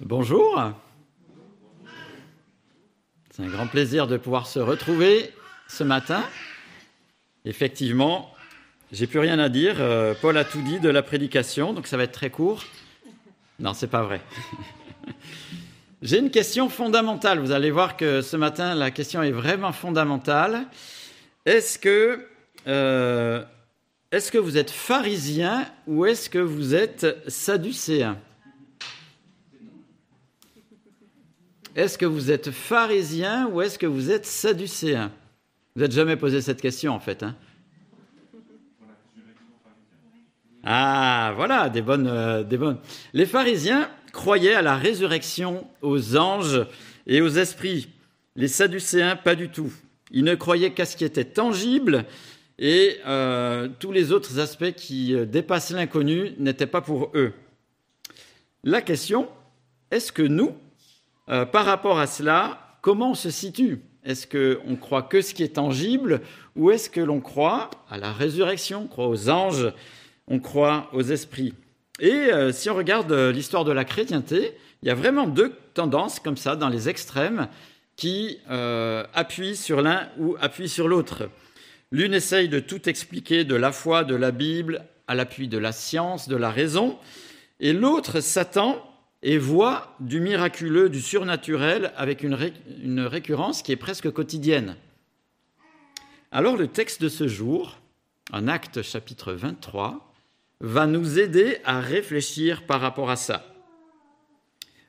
Bonjour. C'est un grand plaisir de pouvoir se retrouver ce matin. Effectivement, j'ai plus rien à dire. Euh, Paul a tout dit de la prédication, donc ça va être très court. Non, c'est pas vrai. j'ai une question fondamentale. Vous allez voir que ce matin, la question est vraiment fondamentale. Est-ce que, euh, vous êtes pharisien ou est-ce que vous êtes sadducéen? Est-ce que vous êtes pharisien ou est-ce que vous êtes sadducéen? Vous n'êtes jamais posé cette question en fait. Hein? Ah, voilà, des bonnes, euh, des bonnes. Les pharisiens croyaient à la résurrection, aux anges et aux esprits. Les sadducéens, pas du tout. Ils ne croyaient qu'à ce qui était tangible et euh, tous les autres aspects qui euh, dépassent l'inconnu n'étaient pas pour eux. La question, est-ce que nous, euh, par rapport à cela, comment on se situe? Est-ce qu'on croit que ce qui est tangible ou est-ce que l'on croit à la résurrection, on croit aux anges, on croit aux esprits? Et euh, si on regarde euh, l'histoire de la chrétienté, il y a vraiment deux tendances comme ça dans les extrêmes qui appuient sur l'un ou appuient sur l'autre. L'une essaye de tout expliquer de la foi, de la Bible, à l'appui de la science, de la raison, et l'autre s'attend et voit du miraculeux, du surnaturel avec une, récurrence qui est presque quotidienne. Alors le texte de ce jour, en Acte chapitre 23, va nous aider à réfléchir par rapport à ça.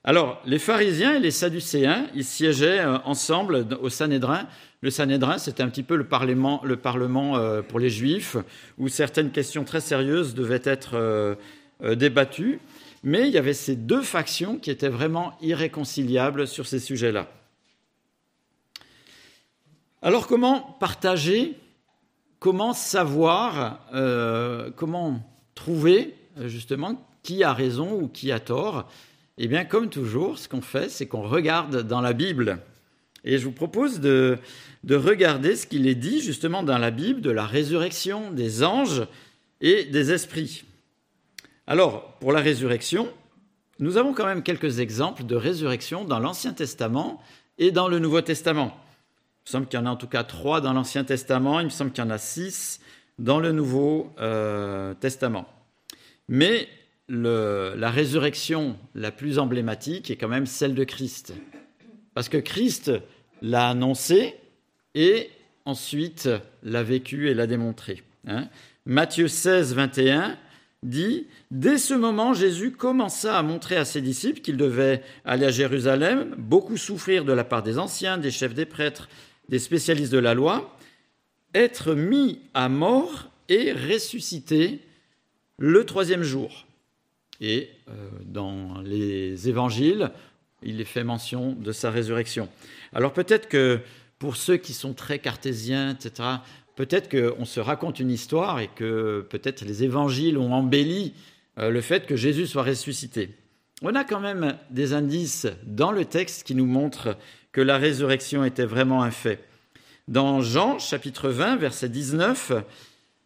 Alors, les pharisiens et les sadducéens, ils siégeaient euh, ensemble au Sanhédrin. Le Sanhédrin, c'était un petit peu le parlement, le parlement euh, pour les Juifs, où certaines questions très sérieuses devaient être euh, débattues. Mais il y avait ces deux factions qui étaient vraiment irréconciliables sur ces sujets-là. Alors comment partager, comment savoir, euh, comment trouver justement qui a raison ou qui a tort? Eh bien, comme toujours, ce qu'on fait, c'est qu'on regarde dans la Bible. Et je vous propose de, de regarder ce qu'il est dit justement dans la Bible de la résurrection des anges et des esprits. Alors, pour la résurrection, nous avons quand même quelques exemples de résurrection dans l'Ancien Testament et dans le Nouveau Testament. Il me semble qu'il y en a en tout cas trois dans l'Ancien Testament, il me semble qu'il y en a six dans le Nouveau euh, Testament. Mais la résurrection la plus emblématique est quand même celle de Christ. Parce que Christ l'a annoncé et ensuite l'a vécu et l'a démontré. Hein. Matthieu 16, 21 dit Dès ce moment, Jésus commença à montrer à ses disciples qu'il devait aller à Jérusalem, beaucoup souffrir de la part des anciens, des chefs des prêtres, des spécialistes de la loi, être mis à mort et ressuscité le troisième jour. Et euh, dans les évangiles, il est fait mention de sa résurrection. Alors peut-être que pour ceux qui sont très cartésiens, etc., peut-être qu'on se raconte une histoire et que peut-être les évangiles ont embelli euh, le fait que Jésus soit ressuscité. On a quand même des indices dans le texte qui nous montrent que la résurrection était vraiment un fait. Dans Jean chapitre 20, verset 19,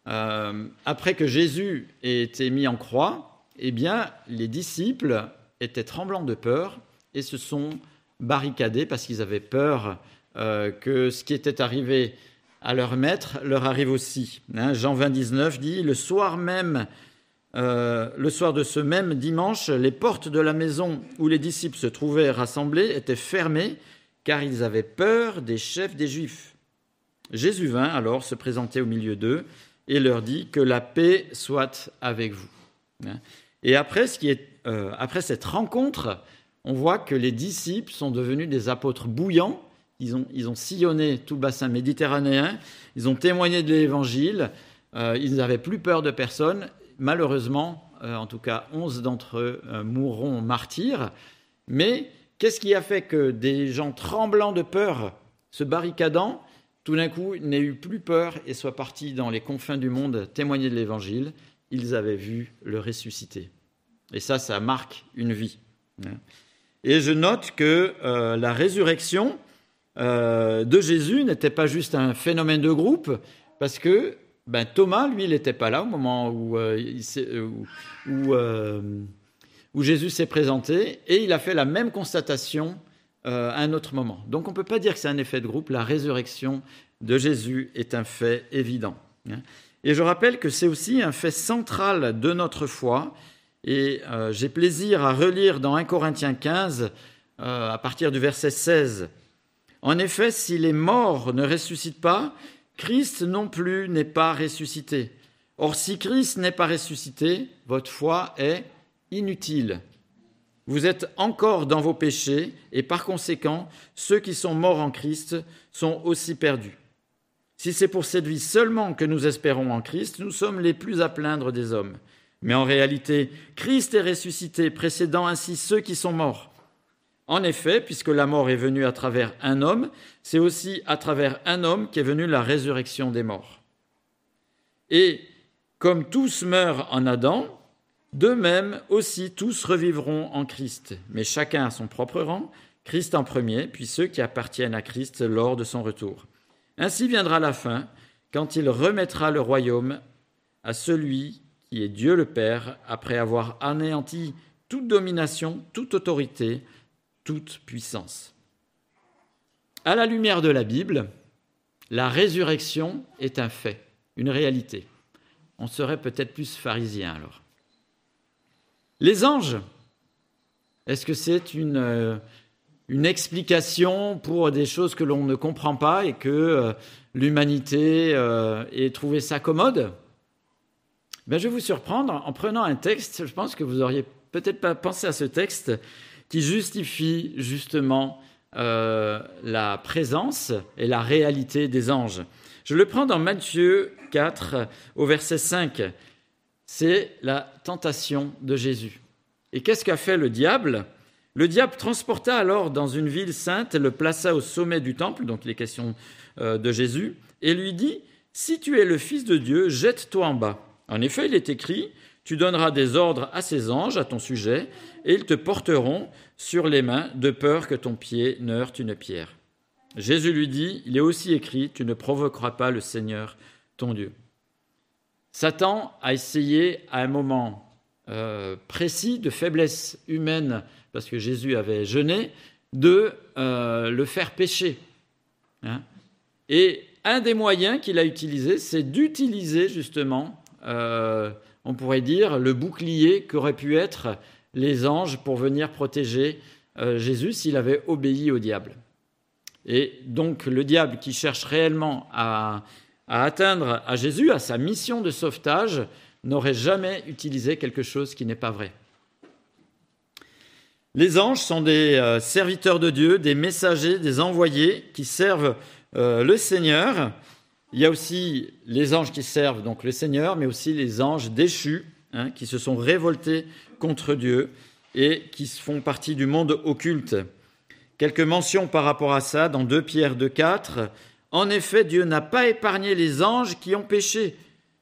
euh, après que Jésus ait été mis en croix, eh bien, les disciples étaient tremblants de peur et se sont barricadés parce qu'ils avaient peur euh, que ce qui était arrivé à leur maître leur arrive aussi. Hein, Jean 20, 19 dit Le soir même, euh, le soir de ce même dimanche, les portes de la maison où les disciples se trouvaient rassemblés étaient fermées, car ils avaient peur des chefs des Juifs. Jésus vint alors se présenter au milieu d'eux et leur dit Que la paix soit avec vous. Hein. Et après, euh, après cette rencontre, on voit que les disciples sont devenus des apôtres bouillants ils ont, sillonné tout le bassin méditerranéen, ils ont témoigné de l'évangile, euh, ils n'avaient plus peur de personne. Malheureusement, euh, en tout cas, onze d'entre eux euh, mourront martyrs. Mais qu'est-ce qui a fait que des gens tremblants de peur, se barricadant, tout d'un coup n'aient eu plus peur et soient partis dans les confins du monde témoigner de l'évangile? Ils avaient vu le ressuscité. Et ça, ça marque une vie. Et je note que la résurrection, euh, de Jésus n'était pas juste un phénomène de groupe, parce que ben, Thomas, lui, il n'était pas là au moment où, euh, euh, où Jésus s'est présenté et il a fait la même constatation à un autre moment. Donc on ne peut pas dire que c'est un effet de groupe, la résurrection de Jésus est un fait évident. Hein. Et je rappelle que c'est aussi un fait central de notre foi, et j'ai plaisir à relire dans 1 Corinthiens 15, euh, à partir du verset 16. En effet, si les morts ne ressuscitent pas, Christ non plus n'est pas ressuscité. Or, si Christ n'est pas ressuscité, votre foi est inutile. Vous êtes encore dans vos péchés et par conséquent, ceux qui sont morts en Christ sont aussi perdus. Si c'est pour cette vie seulement que nous espérons en Christ, nous sommes les plus à plaindre des hommes. Mais en réalité, Christ est ressuscité, précédant ainsi ceux qui sont morts. En effet, puisque la mort est venue à travers un homme, c'est aussi à travers un homme qu'est venue la résurrection des morts. Et comme tous meurent en Adam, de même aussi tous revivront en Christ, mais chacun à son propre rang, Christ en premier, puis ceux qui appartiennent à Christ lors de son retour. Ainsi viendra la fin, quand il remettra le royaume à celui qui est Dieu le Père, après avoir anéanti toute domination, toute autorité, toute puissance. À la lumière de la Bible, la résurrection est un fait, une réalité. On serait peut-être plus pharisien alors. Les anges, est-ce que c'est une, euh, une, explication pour des choses que l'on ne comprend pas et que euh, l'humanité euh, ait trouvé ça commode? Ben, Je vais vous surprendre en prenant un texte, je pense que vous auriez peut-être pas pensé à ce texte, qui justifie justement la présence et la réalité des anges. Je le prends dans Matthieu 4 au verset 5 c'est la tentation de Jésus. Et qu'est-ce qu'a fait le diable? Le diable transporta alors dans une ville sainte, le plaça au sommet du temple, donc les questions euh, de Jésus, et lui dit, Si tu es le Fils de Dieu, jette-toi en bas. En effet, il est écrit, Tu donneras des ordres à ces anges à ton sujet, et ils te porteront sur les mains, de peur que ton pied ne heurte une pierre. Jésus lui dit, Il est aussi écrit, Tu ne provoqueras pas le Seigneur, ton Dieu. Satan a essayé à un moment euh, précis de faiblesse humaine, parce que Jésus avait jeûné, de euh, le faire pécher. Hein. Et un des moyens qu'il a utilisé, c'est d'utiliser justement, euh, on pourrait dire, le bouclier qu'auraient pu être les anges pour venir protéger Jésus s'il avait obéi au diable. Et donc le diable qui cherche réellement à à atteindre à Jésus, à sa mission de sauvetage, n'aurait jamais utilisé quelque chose qui n'est pas vrai. Les anges sont des euh, serviteurs de Dieu, des messagers, des envoyés qui servent euh, le Seigneur. Il y a aussi les anges qui servent donc le Seigneur, mais aussi les anges déchus hein, qui se sont révoltés contre Dieu et qui font partie du monde occulte. Quelques mentions par rapport à ça dans 2 Pierre 2, 4. En effet, Dieu n'a pas épargné les anges qui ont péché,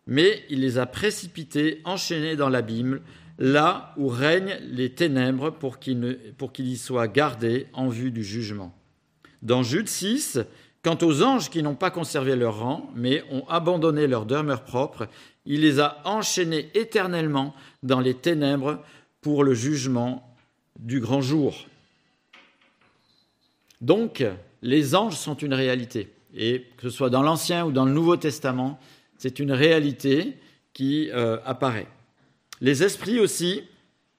mais il les a précipités, enchaînés dans l'abîme, là où règnent les ténèbres pour qu'ils y soient gardés en vue du jugement. Dans Jude 6, quant aux anges qui n'ont pas conservé leur rang, mais ont abandonné leur demeure propre, il les a enchaînés éternellement dans les ténèbres pour le jugement du grand jour. Donc, les anges sont une réalité. Et que ce soit dans l'Ancien ou dans le Nouveau Testament, c'est une réalité qui euh, apparaît. Les esprits aussi,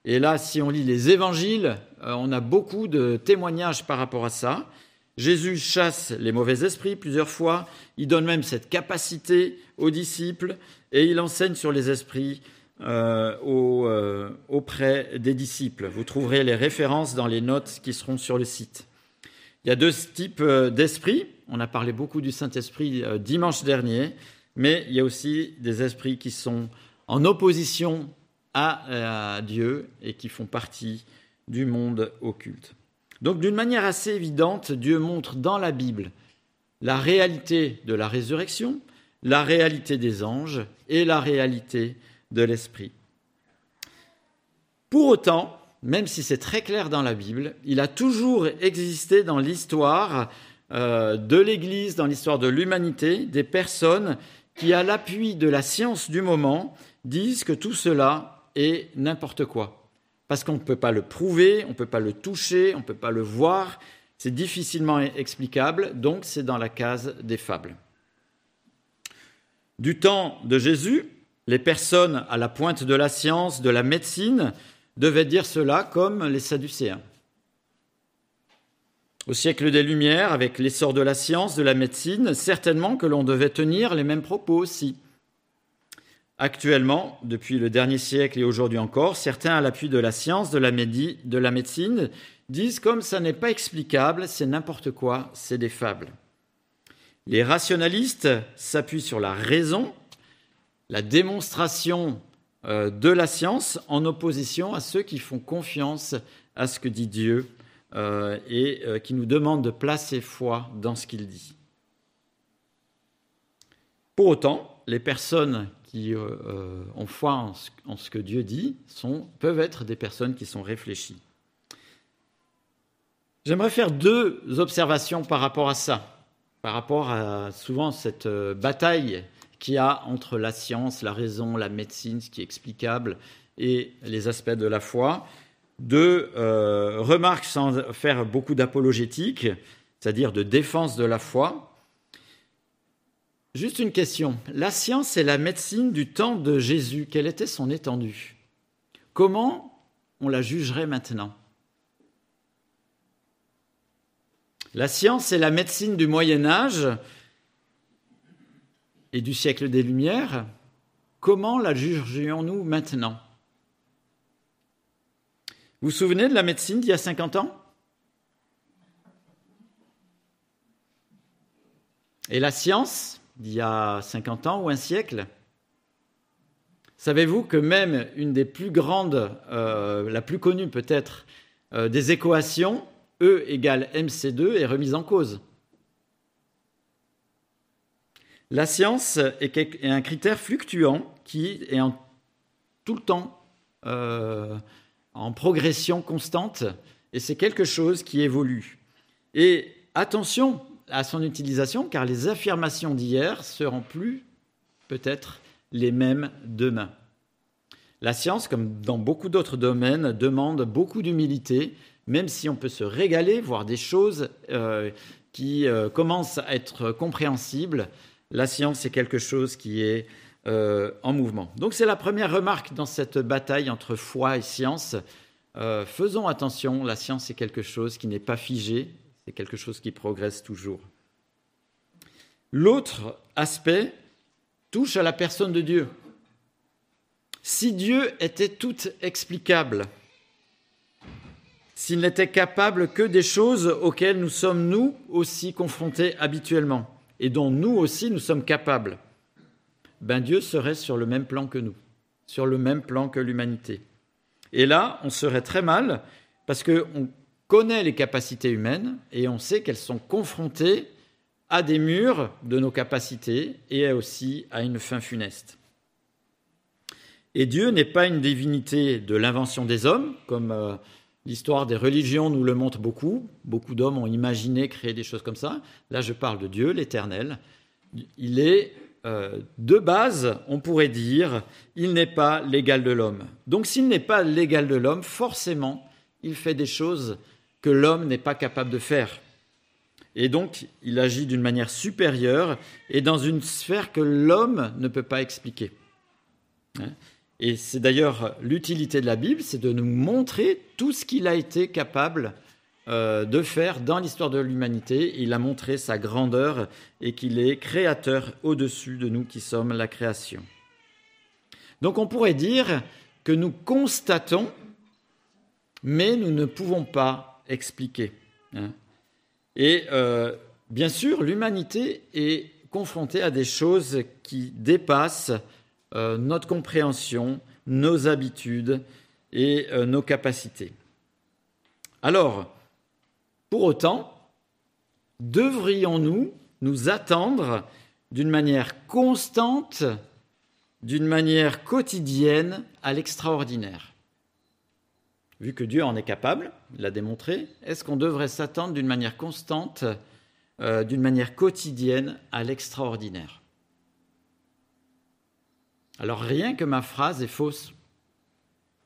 et là, si on lit les évangiles, euh, on a beaucoup de témoignages par rapport à ça. Jésus chasse les mauvais esprits plusieurs fois, il donne même cette capacité aux disciples, et il enseigne sur les esprits euh, auprès des disciples. Vous trouverez les références dans les notes qui seront sur le site. Il y a deux types d'esprits. On a parlé beaucoup du Saint-Esprit euh, dimanche dernier, mais il y a aussi des esprits qui sont en opposition à, Dieu et qui font partie du monde occulte. Donc d'une manière assez évidente, Dieu montre dans la Bible la réalité de la résurrection, la réalité des anges et la réalité de l'Esprit. Pour autant, même si c'est très clair dans la Bible, il a toujours existé dans l'histoire euh, de l'Église, dans l'histoire de l'humanité, des personnes qui, à l'appui de la science du moment, disent que tout cela est n'importe quoi. Parce qu'on ne peut pas le prouver, on ne peut pas le toucher, on ne peut pas le voir, c'est difficilement explicable, donc c'est dans la case des fables. Du temps de Jésus, les personnes à la pointe de la science, de la médecine, devaient dire cela comme les Sadducéens. Au siècle des Lumières, avec l'essor de la science, de la médecine, certainement que l'on devait tenir les mêmes propos aussi. Actuellement, depuis le dernier siècle et aujourd'hui encore, certains, à l'appui de la science, de la, de la médecine, disent comme ça n'est pas explicable, c'est n'importe quoi, c'est des fables. Les rationalistes s'appuient sur la raison, la démonstration euh, de la science, en opposition à ceux qui font confiance à ce que dit Dieu euh, et euh, qui nous demandent de placer foi dans ce qu'il dit. Pour autant, les personnes qui ont foi en ce, que Dieu dit peuvent être des personnes qui sont réfléchies. J'aimerais faire deux observations par rapport à ça, par rapport à souvent cette euh, bataille qu'il y a entre la science, la raison, la médecine, ce qui est explicable, et les aspects de la foi. Deux euh, remarques sans faire beaucoup d'apologétique, c'est-à-dire de défense de la foi. Juste une question. La science et la médecine du temps de Jésus, quelle était son étendue? Comment on la jugerait maintenant? La science et la médecine du Moyen Âge et du siècle des Lumières, comment la jugerions-nous maintenant? Vous vous souvenez de la médecine d'il y a 50 ans? Et la science d'il y a 50 ans ou un siècle Savez-vous que même une des plus grandes, euh, la plus connue peut-être, euh, des équations E égale MC2 est remise en cause? La science est un critère fluctuant qui est en, tout le temps euh, en progression constante et c'est quelque chose qui évolue. Et attention à son utilisation car les affirmations d'hier seront plus peut-être les mêmes demain. La science, comme dans beaucoup d'autres domaines, demande beaucoup d'humilité même si on peut se régaler, voir des choses euh, qui euh, commencent à être compréhensibles, la science est quelque chose qui est euh, en mouvement. Donc c'est la première remarque dans cette bataille entre foi et science. faisons attention, la science est quelque chose qui n'est pas figé, c'est quelque chose qui progresse toujours. L'autre aspect touche à la personne de Dieu. Si Dieu était tout explicable, s'il n'était capable que des choses auxquelles nous sommes nous aussi confrontés habituellement et dont nous aussi nous sommes capables, ben Dieu serait sur le même plan que nous, sur le même plan que l'humanité. Et là, on serait très mal parce qu'on connaît les capacités humaines et on sait qu'elles sont confrontées à des murs de nos capacités et aussi à une fin funeste. Et Dieu n'est pas une divinité de l'invention des hommes, comme euh, L'histoire des religions nous le montre beaucoup. Beaucoup d'hommes ont imaginé créer des choses comme ça. Là, je parle de Dieu, l'Éternel. Il est euh, de base, on pourrait dire, il n'est pas l'égal de l'homme. Donc s'il n'est pas l'égal de l'homme, forcément, il fait des choses que l'homme n'est pas capable de faire. Et donc, il agit d'une manière supérieure et dans une sphère que l'homme ne peut pas expliquer. Hein? Et c'est d'ailleurs l'utilité de la Bible, c'est de nous montrer tout ce qu'il a été capable euh, de faire dans l'histoire de l'humanité. Il a montré sa grandeur et qu'il est créateur au-dessus de nous qui sommes la création. Donc on pourrait dire que nous constatons, mais nous ne pouvons pas expliquer. Hein. Et euh, bien sûr, l'humanité est confrontée à des choses qui dépassent euh, notre compréhension, nos habitudes et euh, nos capacités. Alors, pour autant, devrions-nous nous attendre d'une manière constante, d'une manière quotidienne à l'extraordinaire? Vu que Dieu en est capable, l'a démontré, est-ce qu'on devrait s'attendre d'une manière constante, euh, d'une manière quotidienne à l'extraordinaire? Alors rien que ma phrase est fausse.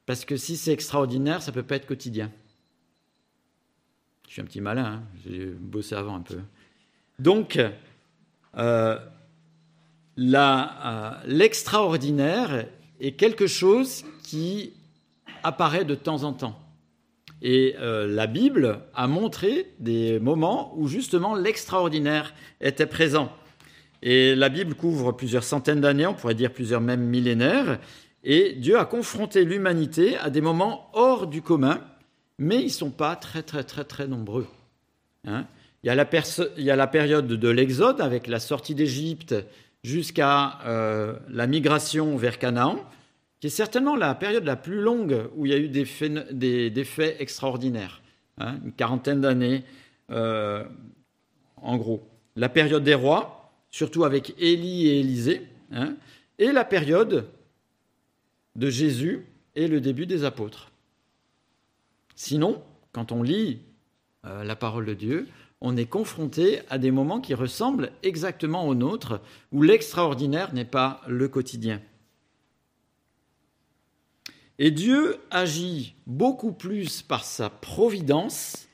Parce que si c'est extraordinaire, ça ne peut pas être quotidien. Je suis un petit malin, hein. j'ai bossé avant un peu. Donc, euh, euh, l'extraordinaire est quelque chose qui apparaît de temps en temps. Et euh, la Bible a montré des moments où justement l'extraordinaire était présent. Et la Bible couvre plusieurs centaines d'années, on pourrait dire plusieurs même millénaires, et Dieu a confronté l'humanité à des moments hors du commun, mais ils ne sont pas très très très très nombreux. Hein. il, y a la période de l'Exode avec la sortie d'Égypte jusqu'à euh, la migration vers Canaan, qui est certainement la période la plus longue où il y a eu des faits, extraordinaires, hein, une quarantaine d'années euh, en gros. La période des rois, surtout avec Élie et Élisée, hein, et la période de Jésus et le début des apôtres. Sinon, quand on lit euh, la parole de Dieu, on est confronté à des moments qui ressemblent exactement aux nôtres, où l'extraordinaire n'est pas le quotidien. Et Dieu agit beaucoup plus par sa providence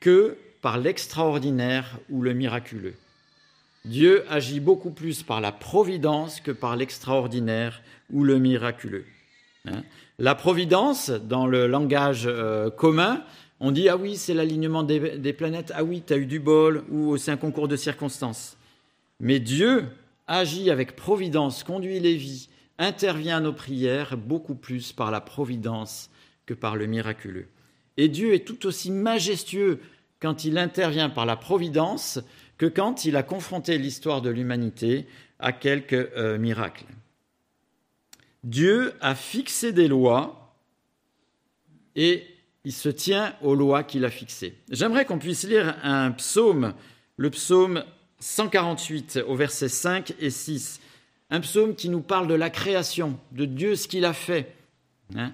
que par l'extraordinaire ou le miraculeux. Dieu agit beaucoup plus par la providence que par l'extraordinaire ou le miraculeux. Hein? la providence, dans le langage euh, commun, on dit ah oui, c'est l'alignement des, planètes, ah oui, tu as eu du bol, ou c'est un concours de circonstances. Mais Dieu agit avec providence, conduit les vies, intervient à nos prières beaucoup plus par la providence que par le miraculeux. Et Dieu est tout aussi majestueux quand il intervient par la providence que quand il a confronté l'histoire de l'humanité à quelques euh, miracles. Dieu a fixé des lois et il se tient aux lois qu'il a fixées. J'aimerais qu'on puisse lire un psaume, le psaume 148 au verset 5 et 6. Un psaume qui nous parle de la création, de Dieu, ce qu'il a fait. Hein.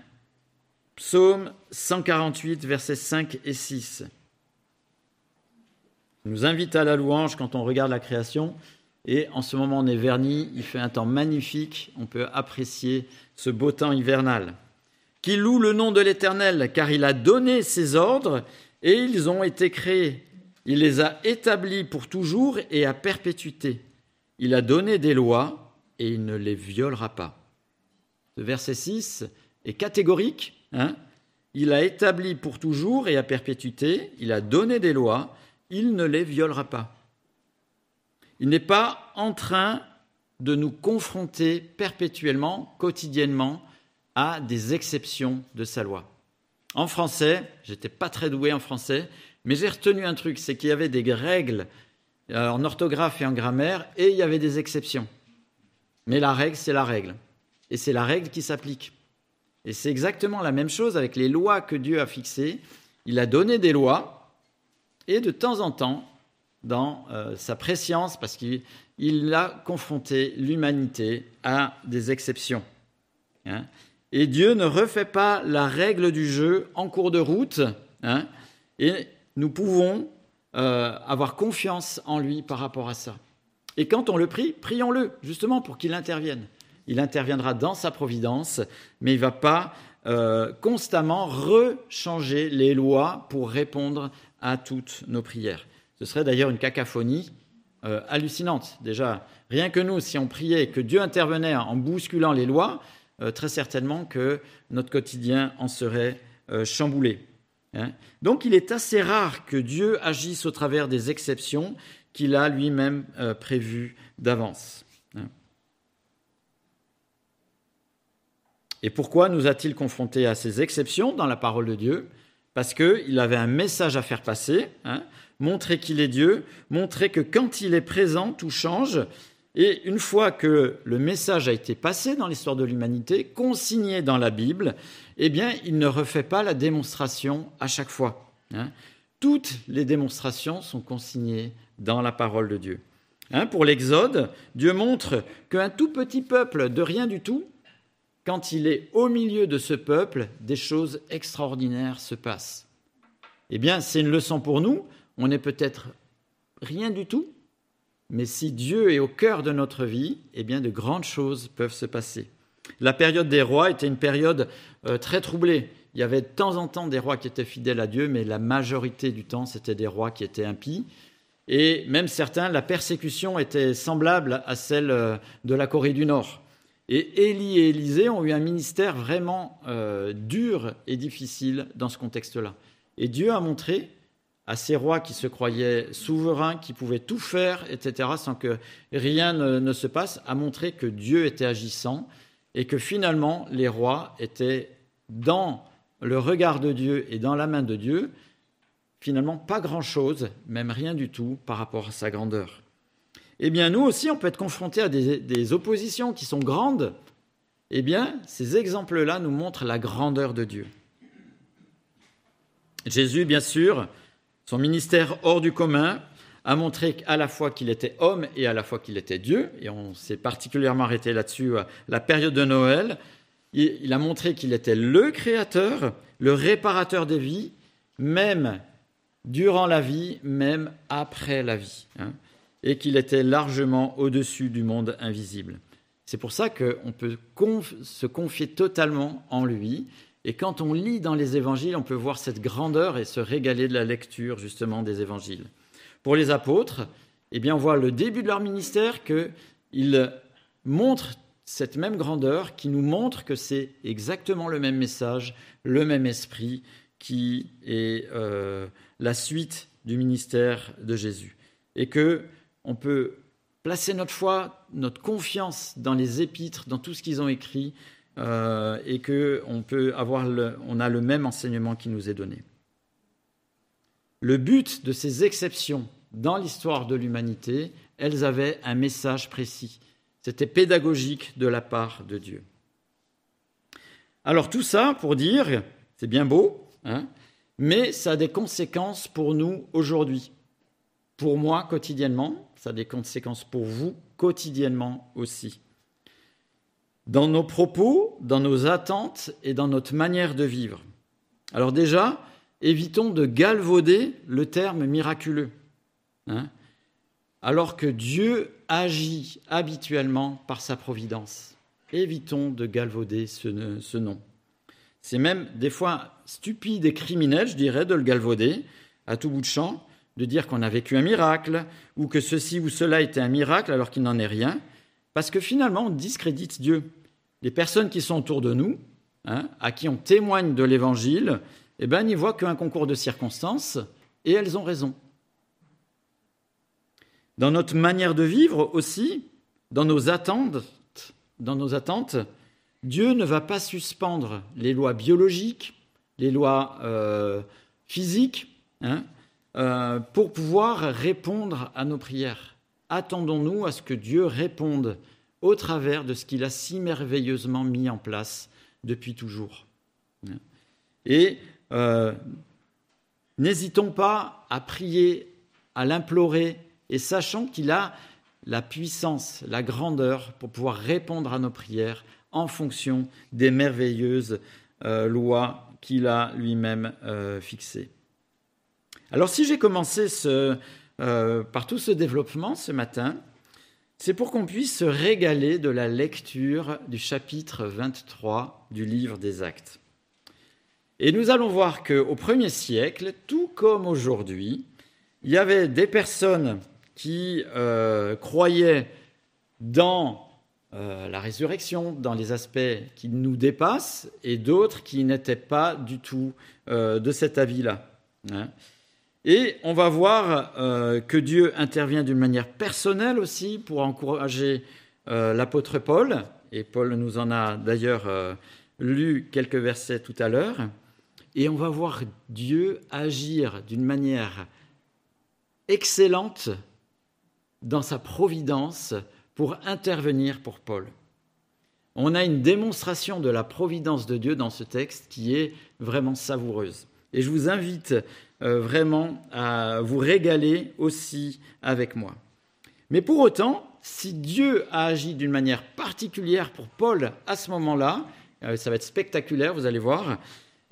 psaume 148, versets 5 et 6. Il nous invite à la louange quand on regarde la création. Et en ce moment, on est verni, il fait un temps magnifique, on peut apprécier ce beau temps hivernal. Qui loue le nom de l'Éternel, car il a donné ses ordres et ils ont été créés. Il les a établis pour toujours et à perpétuité. Il a donné des lois et il ne les violera pas. Ce verset 6 est catégorique. Hein. il a établi pour toujours et à perpétuité, il a donné des lois, il ne les violera pas. Il n'est pas en train de nous confronter perpétuellement, quotidiennement, à des exceptions de sa loi. En français, j'étais pas très doué en français, mais j'ai retenu un truc, c'est qu'il y avait des règles euh, en orthographe et en grammaire, et il y avait des exceptions. Mais la règle, c'est la règle. Et c'est la règle qui s'applique. Et c'est exactement la même chose avec les lois que Dieu a fixées. Il a donné des lois, et de temps en temps, dans euh, sa préscience, parce qu'il a confronté l'humanité à des exceptions. Hein. et Dieu ne refait pas la règle du jeu en cours de route, hein. et nous pouvons euh, avoir confiance en lui par rapport à ça. Et quand on le prie, prions-le, justement, pour qu'il intervienne. Il interviendra dans sa providence, mais il ne va pas euh, constamment rechanger les lois pour répondre à toutes nos prières. Ce serait d'ailleurs une cacophonie euh, hallucinante. Déjà, rien que nous, si on priait que Dieu intervenait en bousculant les lois, euh, très certainement que notre quotidien en serait chamboulé. Hein. Donc il est assez rare que Dieu agisse au travers des exceptions qu'il a lui-même euh, prévu d'avance. Hein. Et pourquoi nous a-t-il confrontés à ces exceptions dans la parole de Dieu? Parce qu'il avait un message à faire passer, hein, montrer qu'il est Dieu, montrer que quand il est présent, tout change. Et une fois que le message a été passé dans l'histoire de l'humanité, consigné dans la Bible, eh bien, il ne refait pas la démonstration à chaque fois. Hein. Toutes les démonstrations sont consignées dans la parole de Dieu. Hein, pour l'Exode, Dieu montre qu'un tout petit peuple de rien du tout, quand il est au milieu de ce peuple, des choses extraordinaires se passent. Eh bien, c'est une leçon pour nous. On n'est peut-être rien du tout, mais si Dieu est au cœur de notre vie, eh bien, de grandes choses peuvent se passer. La période des rois était une période euh, très troublée. Il y avait de temps en temps des rois qui étaient fidèles à Dieu, mais la majorité du temps, c'était des rois qui étaient impies. Et même certains, la persécution était semblable à celle euh, de la Corée du Nord. Et Élie et Élisée ont eu un ministère vraiment euh, dur et difficile dans ce contexte-là. Et Dieu a montré à ces rois qui se croyaient souverains, qui pouvaient tout faire, etc., sans que rien ne, se passe, a montré que Dieu était agissant et que finalement les rois étaient dans le regard de Dieu et dans la main de Dieu, finalement pas grand-chose, même rien du tout par rapport à sa grandeur. Eh bien, nous aussi, on peut être confrontés à des, oppositions qui sont grandes. Eh bien, ces exemples-là nous montrent la grandeur de Dieu. Jésus, bien sûr, son ministère hors du commun a montré à la fois qu'il était homme et à la fois qu'il était Dieu, et on s'est particulièrement arrêté là-dessus à la période de Noël. Il a montré qu'il était le créateur, le réparateur des vies, même durant la vie, même après la vie, hein, et qu'il était largement au-dessus du monde invisible. C'est pour ça qu'on peut se confier totalement en lui et quand on lit dans les évangiles, on peut voir cette grandeur et se régaler de la lecture justement des évangiles. Pour les apôtres, eh bien, on voit le début de leur ministère qu'ils montrent cette même grandeur, qui nous montre que c'est exactement le même message, le même esprit qui est euh, la suite du ministère de Jésus. Et que on peut placer notre foi, notre confiance dans les épîtres, dans tout ce qu'ils ont écrit, euh, et qu'on peut avoir on a le même enseignement qui nous est donné. Le but de ces exceptions dans l'histoire de l'humanité, elles avaient un message précis. C'était pédagogique de la part de Dieu. Alors tout ça pour dire, c'est bien beau, hein, mais ça a des conséquences pour nous aujourd'hui. Pour moi quotidiennement, ça a des conséquences pour vous quotidiennement aussi dans nos propos, dans nos attentes et dans notre manière de vivre. Alors déjà, évitons de galvauder le terme miraculeux, hein, alors que Dieu agit habituellement par sa providence. Évitons de galvauder ce, ce nom. C'est même des fois stupide et criminel, je dirais, de le galvauder à tout bout de champ, de dire qu'on a vécu un miracle, ou que ceci ou cela était un miracle alors qu'il n'en est rien, parce que finalement, on discrédite Dieu. Les personnes qui sont autour de nous, hein, à qui on témoigne de l'Évangile, eh ben, n'y voient qu'un concours de circonstances, et elles ont raison. Dans notre manière de vivre aussi, dans nos attentes, dans nos attentes, Dieu ne va pas suspendre les lois biologiques, les lois euh, physiques, hein, euh, pour pouvoir répondre à nos prières. Attendons-nous à ce que Dieu réponde au travers de ce qu'il a si merveilleusement mis en place depuis toujours. Et euh, n'hésitons pas à prier, à l'implorer, et sachant qu'il a la puissance, la grandeur pour pouvoir répondre à nos prières en fonction des merveilleuses euh, lois qu'il a lui-même euh, fixées. Alors si j'ai commencé par tout ce développement ce matin, c'est pour qu'on puisse se régaler de la lecture du chapitre 23 du livre des Actes. Et nous allons voir qu'au premier siècle, tout comme aujourd'hui, il y avait des personnes qui euh, croyaient dans euh, la résurrection, dans les aspects qui nous dépassent, et d'autres qui n'étaient pas du tout euh, de cet avis-là. Hein. Et on va voir euh, que Dieu intervient d'une manière personnelle aussi pour encourager l'apôtre Paul. Et Paul nous en a d'ailleurs lu quelques versets tout à l'heure. Et on va voir Dieu agir d'une manière excellente dans sa providence pour intervenir pour Paul. On a une démonstration de la providence de Dieu dans ce texte qui est vraiment savoureuse. Et je vous invite euh, vraiment à vous régaler aussi avec moi. Mais pour autant, si Dieu a agi d'une manière particulière pour Paul à ce moment-là, euh, ça va être spectaculaire, vous allez voir, et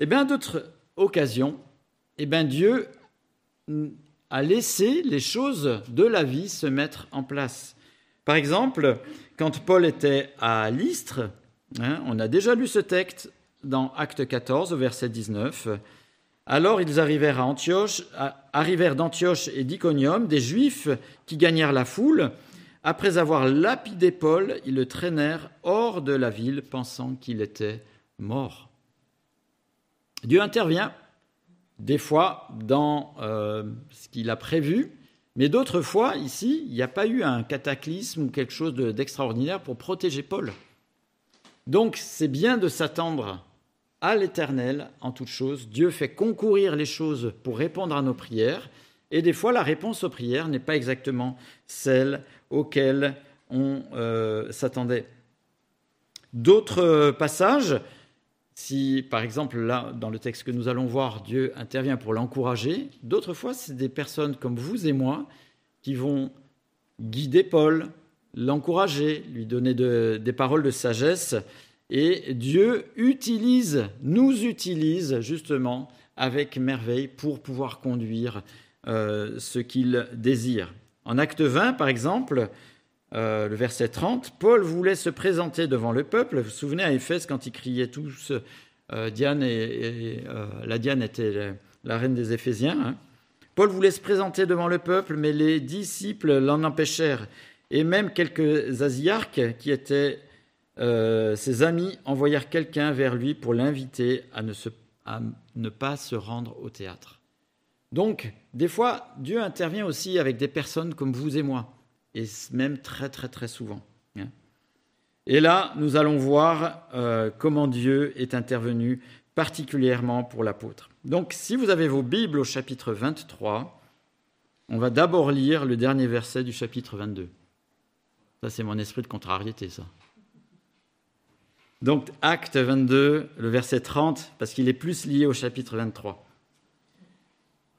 eh bien d'autres occasions, et eh bien Dieu a laissé les choses de la vie se mettre en place. Par exemple, quand Paul était à Lystre, Hein, on a déjà lu ce texte dans Acte 14, verset 19. Alors ils arrivèrent à Antioche, arrivèrent d'Antioche et d'Iconium des Juifs qui gagnèrent la foule. Après avoir lapidé Paul, ils le traînèrent hors de la ville, pensant qu'il était mort. Dieu intervient, des fois dans euh, ce qu'il a prévu, mais d'autres fois, ici, il n'y a pas eu un cataclysme ou quelque chose d'extraordinaire pour protéger Paul. Donc c'est bien de s'attendre à l'Éternel en toutes choses. Dieu fait concourir les choses pour répondre à nos prières. Et des fois, la réponse aux prières n'est pas exactement celle auxquelles on euh, s'attendait. D'autres passages, si par exemple là, dans le texte que nous allons voir, Dieu intervient pour l'encourager, d'autres fois, c'est des personnes comme vous et moi qui vont guider Paul, l'encourager, lui donner des paroles de sagesse et Dieu utilise, nous utilise justement avec merveille pour pouvoir conduire euh, ce qu'il désire. En acte 20, par exemple, euh, le verset 30, Paul voulait se présenter devant le peuple. Vous vous souvenez à Éphèse quand ils criaient tous euh, Diane et, la Diane était la, reine des Éphésiens. Hein. Paul voulait se présenter devant le peuple, mais les disciples l'en empêchèrent. Et même quelques asiarques qui étaient euh, ses amis envoyèrent quelqu'un vers lui pour l'inviter à, ne pas se rendre au théâtre. Donc, des fois, Dieu intervient aussi avec des personnes comme vous et moi, et même très très très souvent. Hein. Et là, nous allons voir euh, comment Dieu est intervenu particulièrement pour l'apôtre. Donc, si vous avez vos Bibles au chapitre 23, on va d'abord lire le dernier verset du chapitre 22. Ça, c'est mon esprit de contrariété, ça. Donc acte 22, le verset 30, parce qu'il est plus lié au chapitre 23.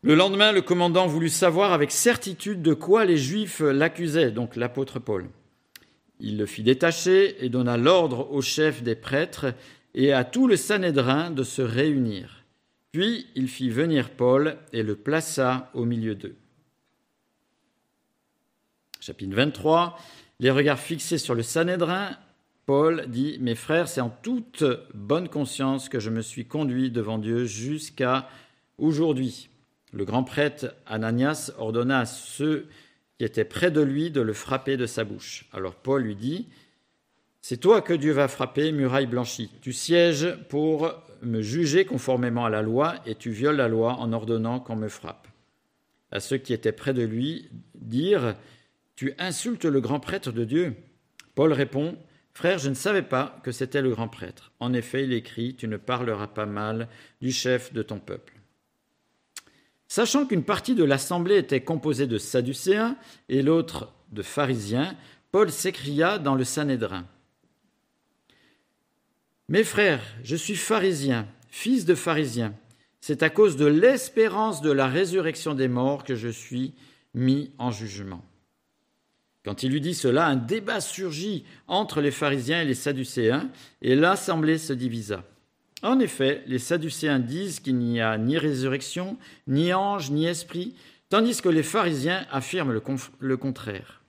Le lendemain, le commandant voulut savoir avec certitude de quoi les Juifs l'accusaient, donc l'apôtre Paul. Il le fit détacher et donna l'ordre au chef des prêtres et à tout le Sanhédrin de se réunir. Puis il fit venir Paul et le plaça au milieu d'eux. Chapitre 23. Les regards fixés sur le Sanhédrin, Paul dit, Mes frères, c'est en toute bonne conscience que je me suis conduit devant Dieu jusqu'à aujourd'hui. Le grand prêtre Ananias ordonna à ceux qui étaient près de lui de le frapper de sa bouche. Alors Paul lui dit, C'est toi que Dieu va frapper, muraille blanchie. Tu sièges pour me juger conformément à la loi et tu violes la loi en ordonnant qu'on me frappe. À ceux qui étaient près de lui dire, Tu insultes le grand prêtre de Dieu? Paul répond, Frère, je ne savais pas que c'était le grand prêtre. En effet, il écrit, Tu ne parleras pas mal du chef de ton peuple. Sachant qu'une partie de l'assemblée était composée de Sadducéens et l'autre de pharisiens, Paul s'écria dans le Sanhédrin. Mes frères, je suis pharisien, fils de pharisien. C'est à cause de l'espérance de la résurrection des morts que je suis mis en jugement. Quand il lui dit cela, un débat surgit entre les pharisiens et les sadducéens, et l'assemblée se divisa. En effet, les sadducéens disent qu'il n'y a ni résurrection, ni ange, ni esprit, tandis que les pharisiens affirment le, contraire.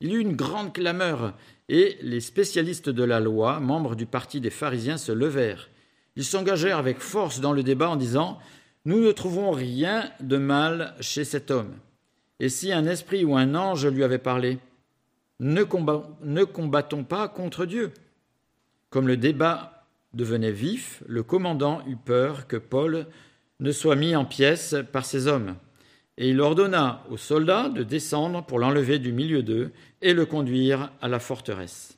Il y eut une grande clameur, et les spécialistes de la loi, membres du parti des pharisiens, se levèrent. Ils s'engagèrent avec force dans le débat en disant Nous ne trouvons rien de mal chez cet homme. Et si un esprit ou un ange lui avait parlé, ne, combattons pas contre Dieu. Comme le débat devenait vif, le commandant eut peur que Paul ne soit mis en pièces par ses hommes. Et il ordonna aux soldats de descendre pour l'enlever du milieu d'eux et le conduire à la forteresse.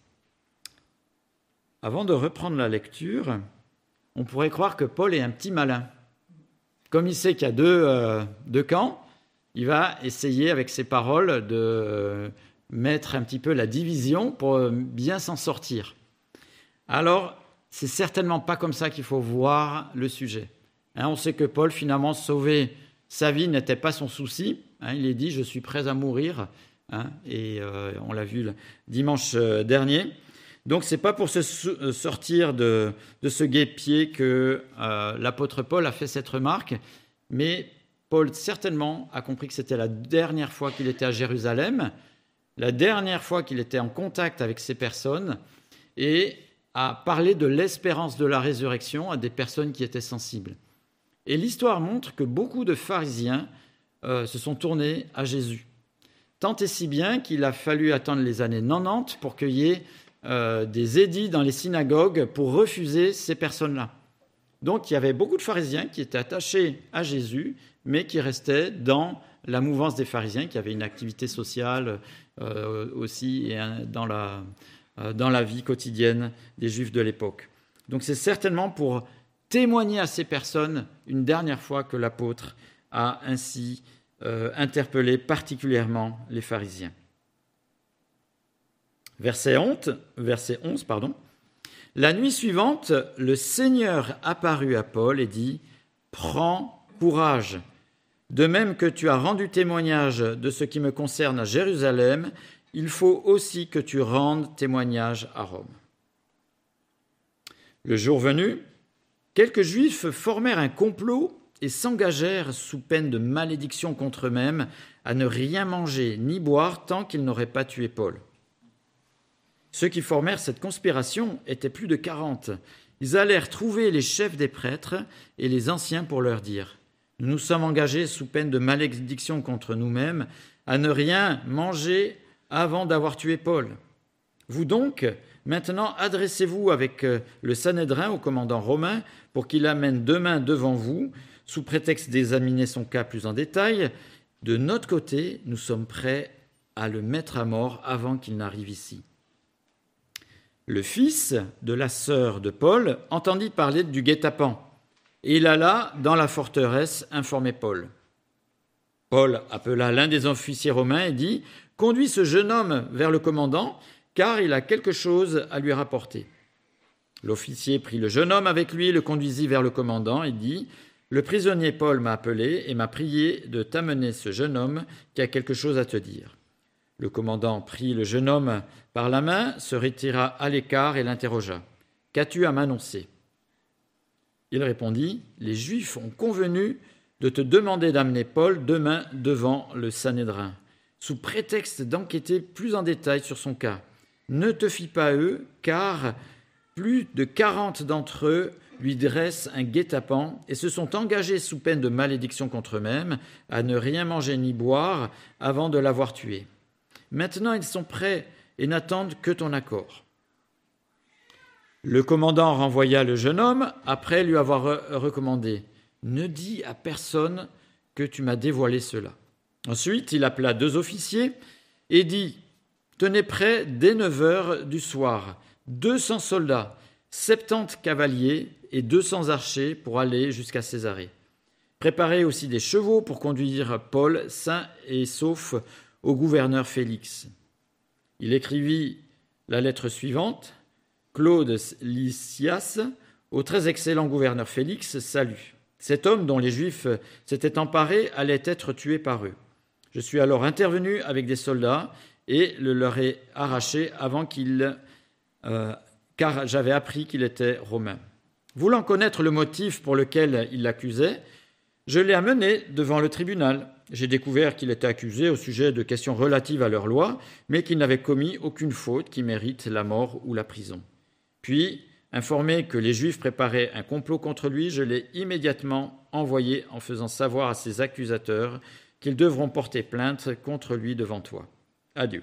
Avant de reprendre la lecture, on pourrait croire que Paul est un petit malin. Comme il sait qu'il y a deux, euh, deux camps, il va essayer avec ses paroles de mettre un petit peu la division pour bien s'en sortir. Alors, c'est certainement pas comme ça qu'il faut voir le sujet. Hein, on sait que Paul, finalement, sauver sa vie n'était pas son souci. Hein, il est dit, je suis prêt à mourir. Hein, et euh, on l'a vu le dimanche euh, dernier. Donc, c'est pas pour se euh, sortir de, ce guépier que l'apôtre Paul a fait cette remarque, mais Paul certainement a compris que c'était la dernière fois qu'il était à Jérusalem, la dernière fois qu'il était en contact avec ces personnes, et à parler de l'espérance de la résurrection à des personnes qui étaient sensibles. Et l'histoire montre que beaucoup de pharisiens euh, se sont tournés à Jésus. Tant et si bien qu'il a fallu attendre les années 90 pour qu'il y ait euh, des édits dans les synagogues pour refuser ces personnes-là. Donc il y avait beaucoup de pharisiens qui étaient attachés à Jésus, mais qui restaient dans la mouvance des pharisiens, qui avaient une activité sociale euh, aussi et dans la, dans la vie quotidienne des juifs de l'époque. Donc c'est certainement pour témoigner à ces personnes une dernière fois que l'apôtre a ainsi euh, interpellé particulièrement les pharisiens. Verset 11, verset 11 pardon. La nuit suivante, le Seigneur apparut à Paul et dit Prends courage. De même que tu as rendu témoignage de ce qui me concerne à Jérusalem, il faut aussi que tu rendes témoignage à Rome. Le jour venu, quelques Juifs formèrent un complot et s'engagèrent, sous peine de malédiction contre eux-mêmes, à ne rien manger ni boire tant qu'ils n'auraient pas tué Paul. Ceux qui formèrent cette conspiration étaient plus de quarante. Ils allèrent trouver les chefs des prêtres et les anciens pour leur dire Nous nous sommes engagés sous peine de malédiction contre nous-mêmes à ne rien manger avant d'avoir tué Paul. Vous donc, maintenant, adressez-vous avec euh, le Sanhédrin au commandant romain pour qu'il amène demain devant vous, sous prétexte d'examiner son cas plus en détail. De notre côté, nous sommes prêts à le mettre à mort avant qu'il n'arrive ici. Le fils de la sœur de Paul entendit parler du guet-apens, et il alla dans la forteresse informer Paul. Paul appela l'un des officiers romains et dit Conduis ce jeune homme vers le commandant, car il a quelque chose à lui rapporter. L'officier prit le jeune homme avec lui, le conduisit vers le commandant et dit Le prisonnier Paul m'a appelé et m'a prié de t'amener ce jeune homme qui a quelque chose à te dire. Le commandant prit le jeune homme par la main, se retira à l'écart et l'interrogea. Qu'as-tu à m'annoncer? Il répondit Les Juifs ont convenu de te demander d'amener Paul demain devant le Sanhédrin, sous prétexte d'enquêter plus en détail sur son cas. Ne te fie pas à eux, car plus de quarante d'entre eux lui dressent un guet-apens et se sont engagés sous peine de malédiction contre eux-mêmes à ne rien manger ni boire avant de l'avoir tué. Maintenant ils sont prêts et n'attendent que ton accord. Le commandant renvoya le jeune homme après lui avoir recommandé Ne dis à personne que tu m'as dévoilé cela. Ensuite, il appela deux officiers et dit Tenez prêt dès neuf heures du soir deux cents soldats, septante cavaliers et deux cents archers pour aller jusqu'à Césarée. Préparez aussi des chevaux pour conduire Paul sain et sauf au gouverneur Félix. Il écrivit la lettre suivante Claude Lysias, au très excellent gouverneur Félix, salut. Cet homme dont les Juifs s'étaient emparés allait être tué par eux. Je suis alors intervenu avec des soldats et le leur ai arraché avant qu'il, euh, car j'avais appris qu'il était romain. Voulant connaître le motif pour lequel il l'accusait, je l'ai amené devant le tribunal. J'ai découvert qu'il était accusé au sujet de questions relatives à leur loi, mais qu'il n'avait commis aucune faute qui mérite la mort ou la prison. Puis, informé que les Juifs préparaient un complot contre lui, je l'ai immédiatement envoyé en faisant savoir à ses accusateurs qu'ils devront porter plainte contre lui devant toi. Adieu.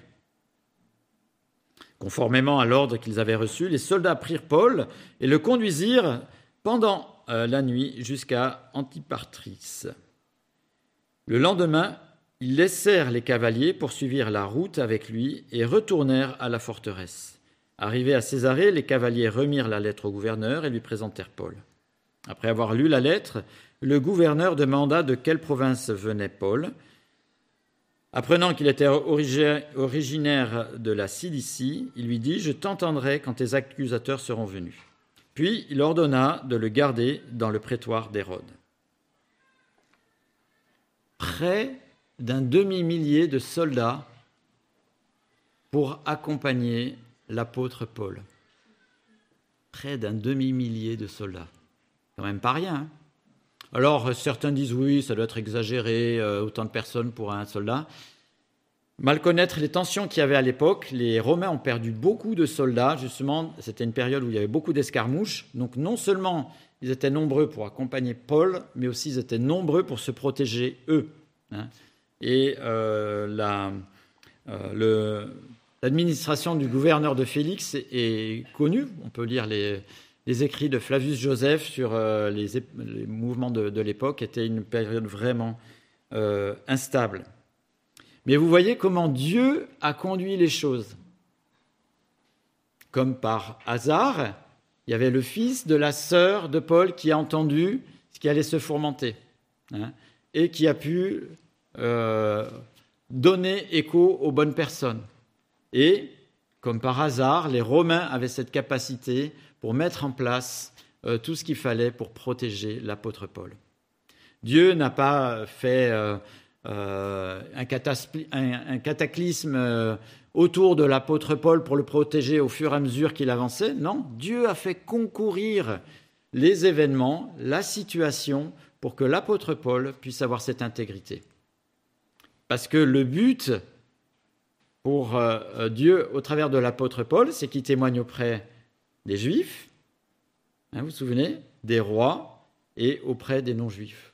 Conformément à l'ordre qu'ils avaient reçu, les soldats prirent Paul et le conduisirent pendant euh, la nuit jusqu'à Antipatris. Le lendemain, ils laissèrent les cavaliers poursuivre la route avec lui et retournèrent à la forteresse. Arrivés à Césarée, les cavaliers remirent la lettre au gouverneur et lui présentèrent Paul. Après avoir lu la lettre, le gouverneur demanda de quelle province venait Paul. Apprenant qu'il était originaire de la Cilicie, il lui dit Je t'entendrai quand tes accusateurs seront venus. Puis il ordonna de le garder dans le prétoire d'Hérode. Près d'un demi-millier de soldats pour accompagner l'apôtre Paul. Près d'un demi-millier de soldats. Quand même pas rien. Hein. Alors certains disent oui, ça doit être exagéré, euh, autant de personnes pour un soldat. Mal connaître les tensions qu'il y avait à l'époque, les Romains ont perdu beaucoup de soldats, justement, c'était une période où il y avait beaucoup d'escarmouches, donc non seulement ils étaient nombreux pour accompagner Paul, mais aussi ils étaient nombreux pour se protéger eux. Hein. Et euh, euh, l'administration du gouverneur de Félix est, connue, on peut lire les, écrits de Flavius Joseph sur euh, les, mouvements de, l'époque, était une période vraiment instable. Mais vous voyez comment Dieu a conduit les choses. Comme par hasard, il y avait le fils de la sœur de Paul qui a entendu ce qui allait se fourmenter hein, et qui a pu euh, donner écho aux bonnes personnes. Et, comme par hasard, les Romains avaient cette capacité pour mettre en place euh, tout ce qu'il fallait pour protéger l'apôtre Paul. Dieu n'a pas fait euh, un, cataclysme autour de l'apôtre Paul pour le protéger au fur et à mesure qu'il avançait. Non, Dieu a fait concourir les événements, la situation, pour que l'apôtre Paul puisse avoir cette intégrité. Parce que le but pour euh, euh, Dieu au travers de l'apôtre Paul, c'est qu'il témoigne auprès des Juifs, hein, vous vous souvenez, des rois et auprès des non-Juifs.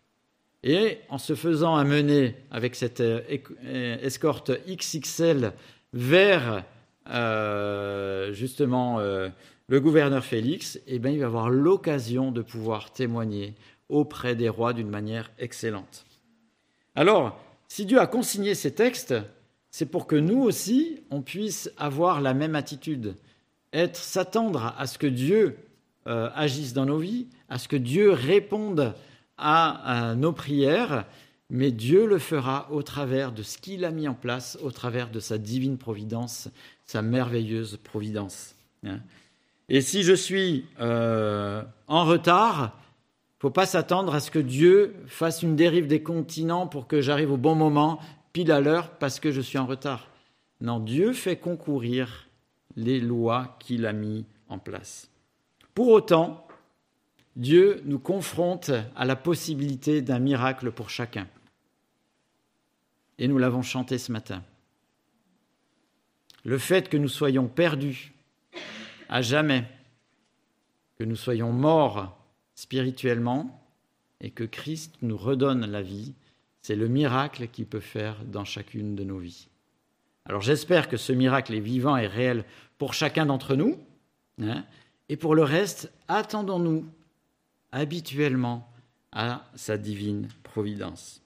Et en se faisant amener avec cette euh, escorte XXL vers euh, justement euh, le gouverneur Félix, eh bien, il va avoir l'occasion de pouvoir témoigner auprès des rois d'une manière excellente. Alors, si Dieu a consigné ces textes, c'est pour que nous aussi, on puisse avoir la même attitude, être s'attendre à ce que Dieu euh, agisse dans nos vies, à ce que Dieu réponde à nos prières, mais Dieu le fera au travers de ce qu'il a mis en place, au travers de sa divine providence, sa merveilleuse providence. Hein. Et si je suis euh, en retard, faut pas s'attendre à ce que Dieu fasse une dérive des continents pour que j'arrive au bon moment, pile à l'heure, parce que je suis en retard. Non, Dieu fait concourir les lois qu'il a mis en place. Pour autant, Dieu nous confronte à la possibilité d'un miracle pour chacun. Et nous l'avons chanté ce matin. Le fait que nous soyons perdus à jamais, que nous soyons morts spirituellement et que Christ nous redonne la vie, c'est le miracle qu'il peut faire dans chacune de nos vies. Alors j'espère que ce miracle est vivant et réel pour chacun d'entre nous. Hein, et pour le reste, attendons-nous habituellement à sa divine providence.